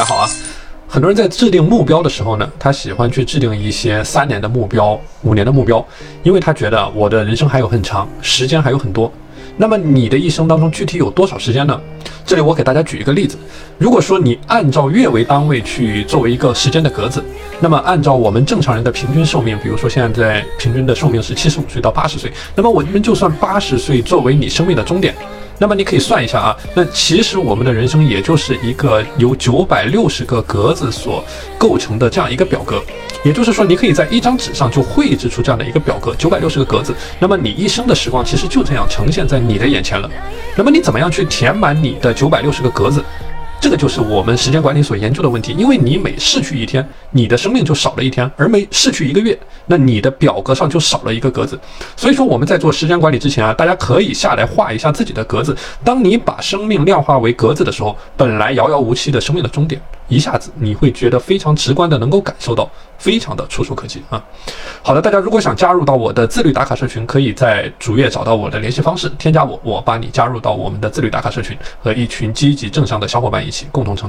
大家好啊，很多人在制定目标的时候呢，他喜欢去制定一些三年的目标、五年的目标，因为他觉得我的人生还有很长，时间还有很多。那么你的一生当中具体有多少时间呢？这里我给大家举一个例子，如果说你按照月为单位去作为一个时间的格子，那么按照我们正常人的平均寿命，比如说现在平均的寿命是七十五岁到八十岁，那么我们就算八十岁作为你生命的终点。那么你可以算一下啊，那其实我们的人生也就是一个由九百六十个格子所构成的这样一个表格，也就是说，你可以在一张纸上就绘制出这样的一个表格，九百六十个格子。那么你一生的时光其实就这样呈现在你的眼前了。那么你怎么样去填满你的九百六十个格子？这个就是我们时间管理所研究的问题，因为你每逝去一天，你的生命就少了一天；而每逝去一个月，那你的表格上就少了一个格子。所以说我们在做时间管理之前啊，大家可以下来画一下自己的格子。当你把生命量化为格子的时候，本来遥遥无期的生命的终点，一下子你会觉得非常直观的能够感受到，非常的触手可及啊。好的，大家如果想加入到我的自律打卡社群，可以在主页找到我的联系方式，添加我，我把你加入到我们的自律打卡社群，和一群积极正向的小伙伴一起共同成长。